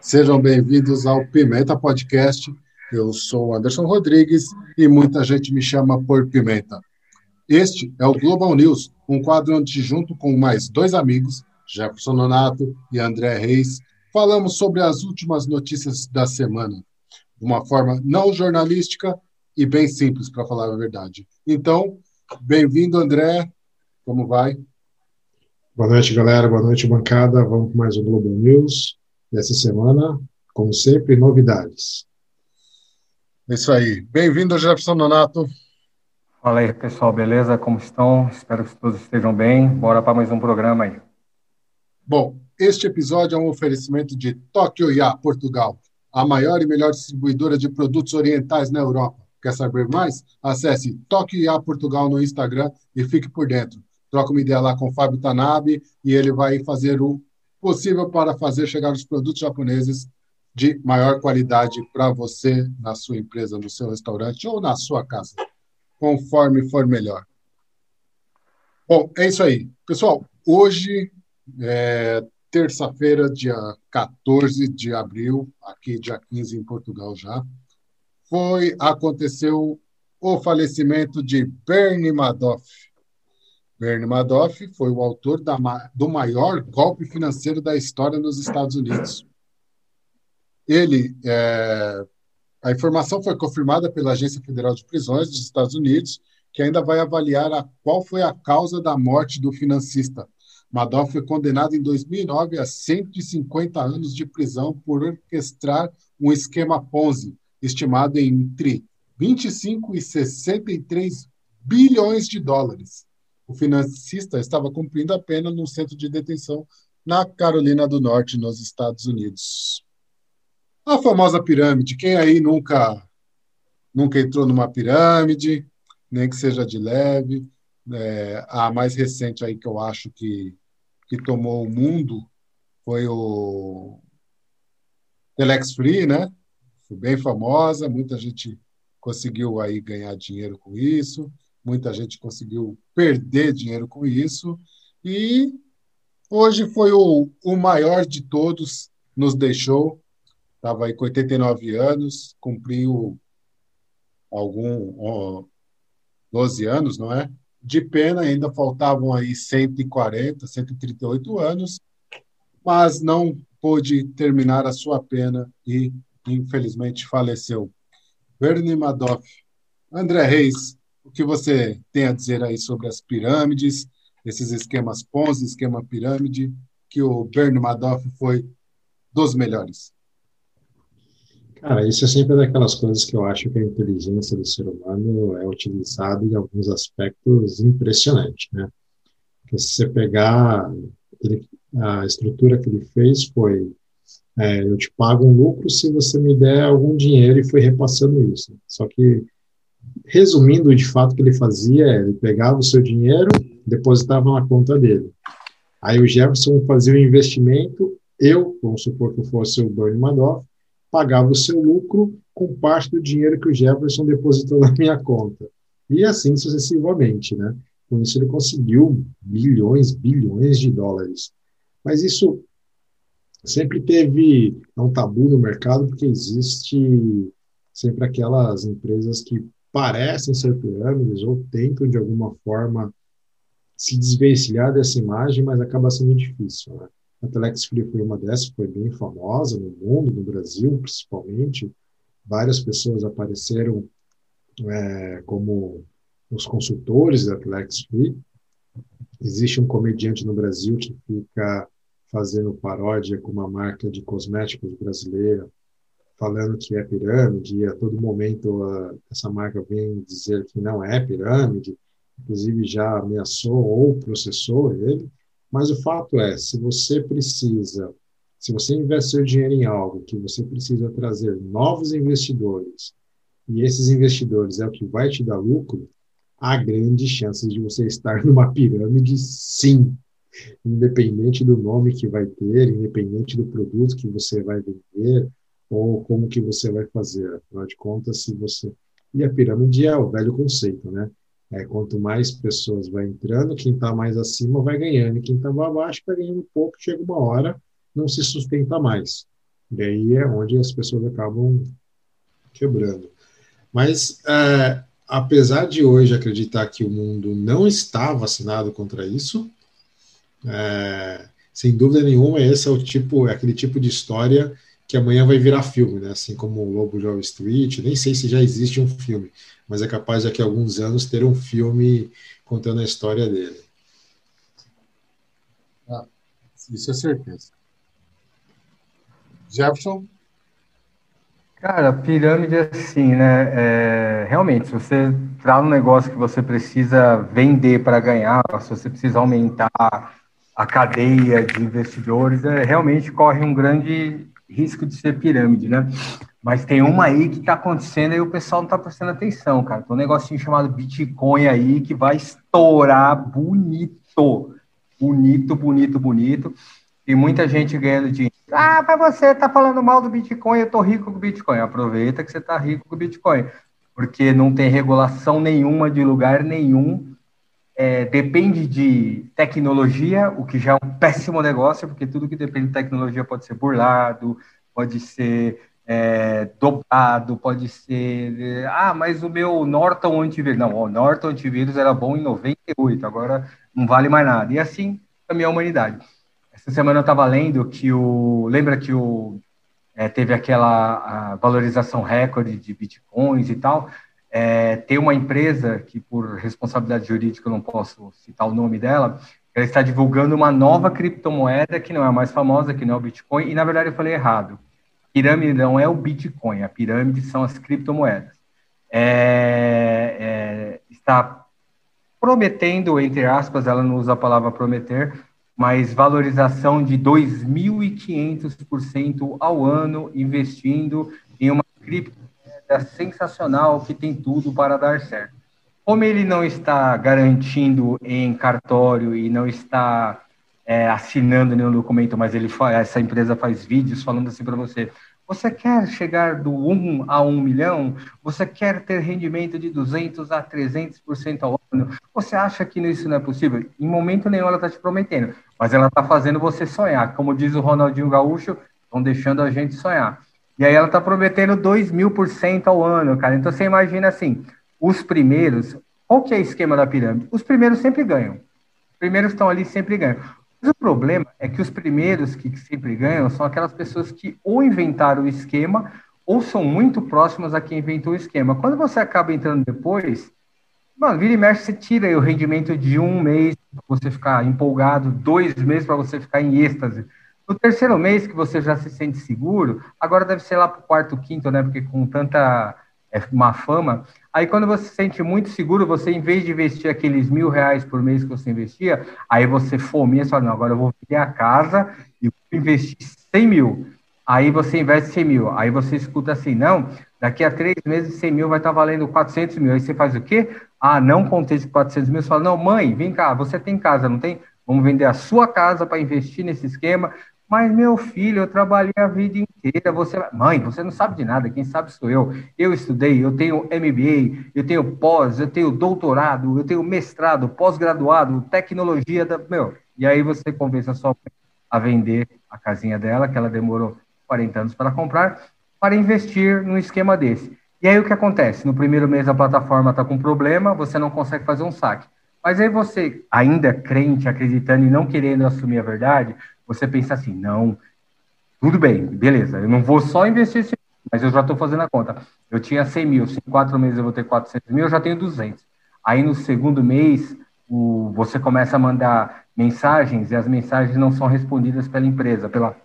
Sejam bem-vindos ao Pimenta Podcast. Eu sou Anderson Rodrigues e muita gente me chama por Pimenta. Este é o Global News, um quadro onde, junto com mais dois amigos, Jefferson Nonato e André Reis, falamos sobre as últimas notícias da semana, de uma forma não jornalística e bem simples, para falar a verdade. Então, bem-vindo, André. Como vai? Boa noite, galera. Boa noite, bancada. Vamos com mais um Global News dessa semana, como sempre, novidades. Isso aí. Bem-vindo, Jefferson Nonato. Fala aí, pessoal, beleza? Como estão? Espero que todos estejam bem. Bora para mais um programa aí. Bom, este episódio é um oferecimento de Tokyo Ya, Portugal, a maior e melhor distribuidora de produtos orientais na Europa. Quer saber mais? Acesse Tokyo Ya Portugal no Instagram e fique por dentro. Troca uma ideia lá com o Fábio Tanabe e ele vai fazer o possível para fazer chegar os produtos japoneses de maior qualidade para você na sua empresa, no seu restaurante ou na sua casa, conforme for melhor. Bom, é isso aí. Pessoal, hoje é terça-feira, dia 14 de abril, aqui dia 15 em Portugal já, foi aconteceu o falecimento de Bernie Madoff, Bernie Madoff foi o autor da, do maior golpe financeiro da história nos Estados Unidos. Ele, é, a informação foi confirmada pela Agência Federal de Prisões dos Estados Unidos, que ainda vai avaliar a, qual foi a causa da morte do financista. Madoff foi condenado em 2009 a 150 anos de prisão por orquestrar um esquema Ponzi, estimado em entre 25 e 63 bilhões de dólares o financista estava cumprindo a pena num centro de detenção na Carolina do Norte, nos Estados Unidos. A famosa pirâmide. Quem aí nunca nunca entrou numa pirâmide, nem que seja de leve? É, a mais recente aí que eu acho que, que tomou o mundo foi o Telex Free, né? Foi bem famosa, muita gente conseguiu aí ganhar dinheiro com isso muita gente conseguiu perder dinheiro com isso, e hoje foi o, o maior de todos, nos deixou, estava aí com 89 anos, cumpriu algum ó, 12 anos, não é? De pena, ainda faltavam aí 140, 138 anos, mas não pôde terminar a sua pena e, infelizmente, faleceu. Bernie Madoff. André Reis, o que você tem a dizer aí sobre as pirâmides, esses esquemas Ponzi, esquema pirâmide, que o Bernie Madoff foi dos melhores? Cara, isso é sempre daquelas coisas que eu acho que a inteligência do ser humano é utilizada em alguns aspectos impressionantes, né? Porque se você pegar ele, a estrutura que ele fez foi é, eu te pago um lucro se você me der algum dinheiro e foi repassando isso. Só que resumindo, de fato, o que ele fazia é, ele pegava o seu dinheiro, depositava na conta dele. Aí o Jefferson fazia o investimento, eu, vamos supor que eu fosse o Bernie Madoff, pagava o seu lucro com parte do dinheiro que o Jefferson depositou na minha conta. E assim sucessivamente, né? Com isso ele conseguiu milhões, bilhões de dólares. Mas isso sempre teve é um tabu no mercado, porque existe sempre aquelas empresas que parecem ser pirâmides ou tentam de alguma forma se desvencilhar dessa imagem, mas acaba sendo difícil. Né? A Telex Free foi uma dessas, foi bem famosa no mundo, no Brasil principalmente. Várias pessoas apareceram é, como os consultores da Telex Free. Existe um comediante no Brasil que fica fazendo paródia com uma marca de cosméticos brasileira falando que é pirâmide, e a todo momento uh, essa marca vem dizer que não é pirâmide, inclusive já ameaçou ou processou ele, mas o fato é, se você precisa, se você investe seu dinheiro em algo que você precisa trazer novos investidores, e esses investidores é o que vai te dar lucro, há grandes chances de você estar numa pirâmide, sim. Independente do nome que vai ter, independente do produto que você vai vender, ou como que você vai fazer. Afinal de contas, se você... E a pirâmide é o velho conceito, né? É, quanto mais pessoas vai entrando, quem está mais acima vai ganhando, e quem está abaixo vai ganhando um pouco, chega uma hora, não se sustenta mais. E aí é onde as pessoas acabam quebrando. Mas, é, apesar de hoje acreditar que o mundo não está vacinado contra isso, é, sem dúvida nenhuma, esse é o tipo, é aquele tipo de história que amanhã vai virar filme, né? Assim como o Lobo de Wall Street, nem sei se já existe um filme, mas é capaz daqui a alguns anos ter um filme contando a história dele. Ah, isso é certeza. Jefferson? Cara, pirâmide é assim, né? É, realmente, se você entrar num negócio que você precisa vender para ganhar, se você precisa aumentar a cadeia de investidores, é, realmente corre um grande risco de ser pirâmide, né? Mas tem uma aí que está acontecendo e o pessoal não está prestando atenção, cara. Tem um negocinho chamado Bitcoin aí que vai estourar bonito. Bonito, bonito, bonito. E muita gente ganhando dinheiro. Ah, mas você tá falando mal do Bitcoin, eu tô rico com Bitcoin. Aproveita que você tá rico com Bitcoin. Porque não tem regulação nenhuma de lugar nenhum é, depende de tecnologia, o que já é um péssimo negócio, porque tudo que depende de tecnologia pode ser burlado, pode ser é, dobrado, pode ser. Ah, mas o meu Norton antivírus. Não, o Norton antivírus era bom em 98, agora não vale mais nada. E assim também a humanidade. Essa semana eu estava lendo que o. Lembra que o. É, teve aquela valorização recorde de bitcoins e tal. É, tem uma empresa que, por responsabilidade jurídica, eu não posso citar o nome dela, ela está divulgando uma nova criptomoeda que não é a mais famosa, que não é o Bitcoin, e na verdade eu falei errado. Pirâmide não é o Bitcoin, a pirâmide são as criptomoedas. É, é, está prometendo, entre aspas, ela não usa a palavra prometer, mas valorização de 2.500% ao ano investindo em uma cripto é sensacional, que tem tudo para dar certo. Como ele não está garantindo em cartório e não está é, assinando nenhum documento, mas ele faz, essa empresa faz vídeos falando assim para você: você quer chegar do 1 a 1 milhão? Você quer ter rendimento de 200 a 300% ao ano? Você acha que isso não é possível? Em momento nenhum ela está te prometendo, mas ela está fazendo você sonhar. Como diz o Ronaldinho Gaúcho, estão deixando a gente sonhar. E aí ela está prometendo 2 mil por cento ao ano, cara. Então você imagina assim, os primeiros, qual que é o esquema da pirâmide? Os primeiros sempre ganham. Os primeiros estão ali sempre ganham. Mas o problema é que os primeiros que sempre ganham são aquelas pessoas que ou inventaram o esquema ou são muito próximas a quem inventou o esquema. Quando você acaba entrando depois, mano, vira e mexe, você tira o rendimento de um mês para você ficar empolgado, dois meses para você ficar em êxtase. No terceiro mês que você já se sente seguro, agora deve ser lá para o quarto, quinto, né? Porque com tanta é, má fama, aí quando você se sente muito seguro, você, em vez de investir aqueles mil reais por mês que você investia, aí você fomia e fala, não, agora eu vou vender a casa e vou investir 100 mil. Aí você investe 100 mil. Aí você escuta assim, não, daqui a três meses 100 mil vai estar valendo 400 mil. Aí você faz o quê? Ah, não contei de 400 mil. Você fala, não, mãe, vem cá, você tem casa, não tem? Vamos vender a sua casa para investir nesse esquema. Mas, meu filho, eu trabalhei a vida inteira. Você, mãe, você não sabe de nada, quem sabe sou eu. Eu estudei, eu tenho MBA, eu tenho pós, eu tenho doutorado, eu tenho mestrado, pós-graduado, tecnologia da. Meu, e aí você convence a sua mãe a vender a casinha dela, que ela demorou 40 anos para comprar, para investir num esquema desse. E aí o que acontece? No primeiro mês a plataforma está com problema, você não consegue fazer um saque. Mas aí você, ainda crente, acreditando e não querendo assumir a verdade, você pensa assim, não, tudo bem, beleza, eu não vou só investir esse mas eu já estou fazendo a conta. Eu tinha 100 mil, se em quatro meses eu vou ter 400 mil, eu já tenho 200. Aí no segundo mês, o, você começa a mandar mensagens e as mensagens não são respondidas pela empresa, pela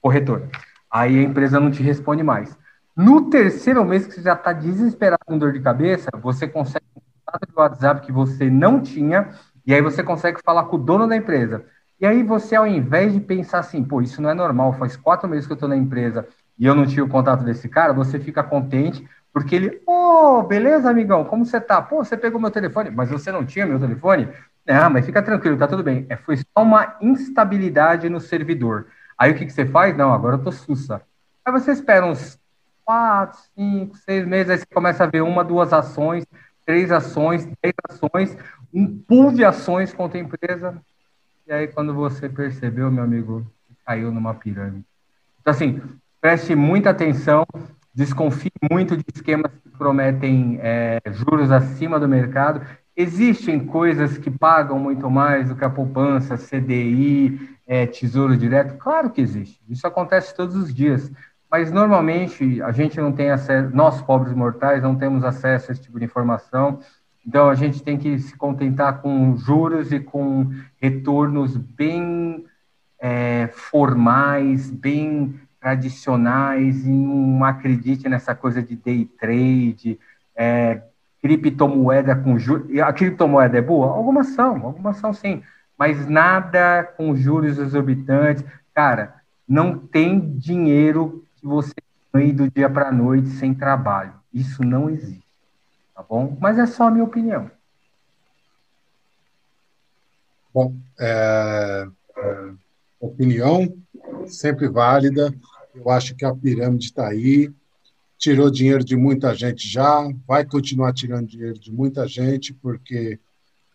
corretora. Aí a empresa não te responde mais. No terceiro mês que você já está desesperado com dor de cabeça, você consegue um contato de WhatsApp que você não tinha, e aí você consegue falar com o dono da empresa. E aí você, ao invés de pensar assim, pô, isso não é normal, faz quatro meses que eu estou na empresa e eu não tive o contato desse cara, você fica contente Porque ele, ô, oh, beleza, amigão, como você tá? Pô, você pegou meu telefone, mas você não tinha meu telefone? Não, mas fica tranquilo, tá tudo bem. É, foi só uma instabilidade no servidor. Aí o que, que você faz? Não, agora eu tô sussa. Aí você espera uns quatro, cinco, seis meses, aí você começa a ver uma, duas ações, três ações, dez ações, um pool de ações contra a empresa. E aí, quando você percebeu, meu amigo, caiu numa pirâmide. Então, assim, preste muita atenção, desconfie muito de esquemas que prometem é, juros acima do mercado. Existem coisas que pagam muito mais do que a poupança, CDI, é, Tesouro Direto? Claro que existe. Isso acontece todos os dias. Mas normalmente a gente não tem acesso, nós pobres mortais não temos acesso a esse tipo de informação. Então a gente tem que se contentar com juros e com retornos bem é, formais, bem tradicionais, e não acredite nessa coisa de day trade, é, criptomoeda com juros. A criptomoeda é boa? Algumas são, algumas são sim, mas nada com juros exorbitantes. Cara, não tem dinheiro que você ganhe do dia para a noite sem trabalho. Isso não existe, tá bom? Mas é só a minha opinião. Bom, é, é, opinião sempre válida. Eu acho que a pirâmide está aí, tirou dinheiro de muita gente já, vai continuar tirando dinheiro de muita gente, porque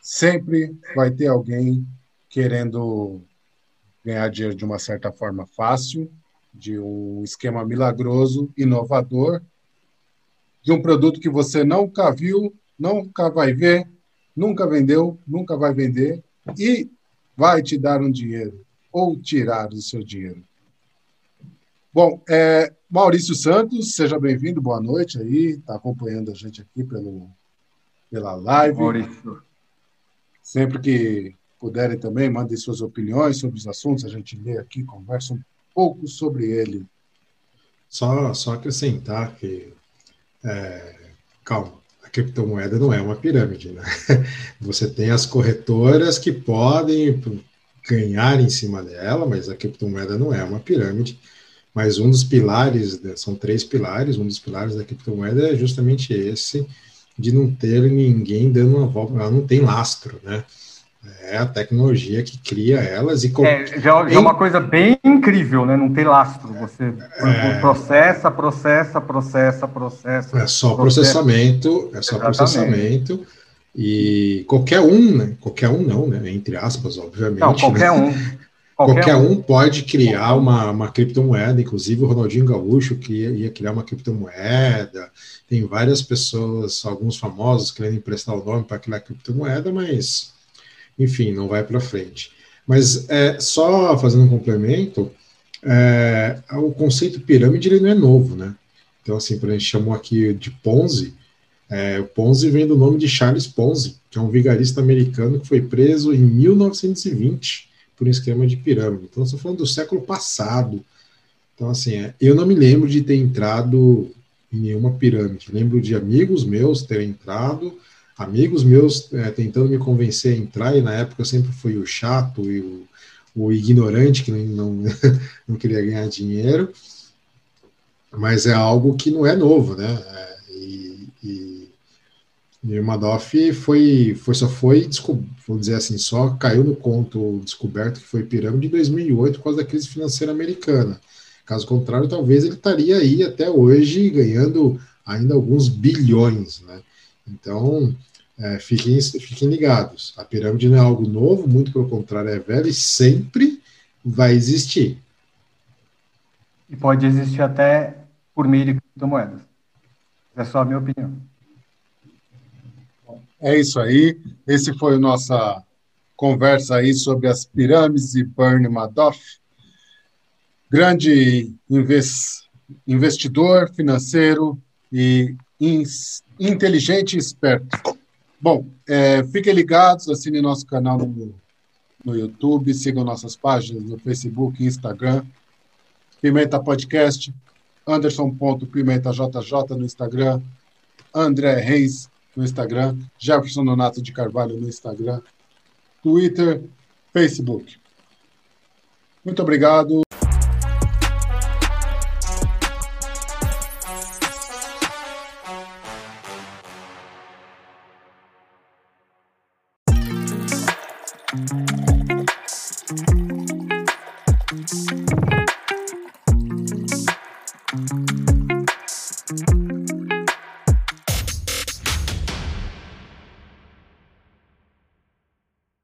sempre vai ter alguém querendo ganhar dinheiro de uma certa forma fácil de um esquema milagroso, inovador, de um produto que você nunca viu, nunca vai ver, nunca vendeu, nunca vai vender e vai te dar um dinheiro ou tirar o seu dinheiro. Bom, é, Maurício Santos, seja bem-vindo, boa noite aí, está acompanhando a gente aqui pelo, pela live. Maurício. Sempre que puderem também, mandem suas opiniões sobre os assuntos, a gente lê aqui, conversa um pouco sobre ele. Só, só acrescentar que, é, calma, a criptomoeda não é uma pirâmide, né? Você tem as corretoras que podem ganhar em cima dela, mas a criptomoeda não é uma pirâmide. Mas um dos pilares, né, são três pilares, um dos pilares da criptomoeda é justamente esse, de não ter ninguém dando uma volta, ela não tem lastro, né? É a tecnologia que cria elas e é, já, já é uma coisa bem incrível, né? Não ter lastro. Você é... processa, processa, processa, processa. É só processa. processamento, é só Exatamente. processamento. E qualquer um, né? Qualquer um não, né? Entre aspas, obviamente. Não, qualquer né? um. Qualquer, qualquer um. um. pode criar uma, uma criptomoeda, inclusive o Ronaldinho Gaúcho que ia, ia, criar uma criptomoeda. Tem várias pessoas, alguns famosos, querendo emprestar o nome para criar criptomoeda, mas enfim, não vai para frente. Mas é, só fazendo um complemento, é, o conceito pirâmide ele não é novo, né? Então, assim, a gente chamou aqui de Ponzi, é, o Ponzi vem do nome de Charles Ponzi, que é um vigarista americano que foi preso em 1920 por um esquema de pirâmide. Então, estou falando do século passado. Então, assim, é, eu não me lembro de ter entrado em nenhuma pirâmide. Lembro de amigos meus terem entrado, amigos meus é, tentando me convencer a entrar, e na época eu sempre fui o chato e o, o ignorante que não, não, não, queria ganhar dinheiro, mas é algo que não é novo, né? É, e, e, e, o Madoff foi, foi, só foi, vou dizer assim, só caiu no conto descoberto que foi pirâmide em 2008 por causa da crise financeira americana. Caso contrário, talvez ele estaria aí até hoje ganhando ainda alguns bilhões, né? Então, é, fiquem, fiquem ligados. A pirâmide não é algo novo, muito pelo contrário, é velha e sempre vai existir. E pode existir até por meio de criptomoedas. É só a minha opinião. É isso aí. Esse foi a nossa conversa aí sobre as pirâmides e Bernie Madoff. Grande investidor financeiro e inteligente e esperto. Bom, é, fiquem ligados, assinem nosso canal no, no YouTube, sigam nossas páginas no Facebook Instagram. Pimenta Podcast, Anderson.pimentajj no Instagram, André Reis no Instagram, Jefferson Nonato de Carvalho no Instagram, Twitter, Facebook. Muito obrigado.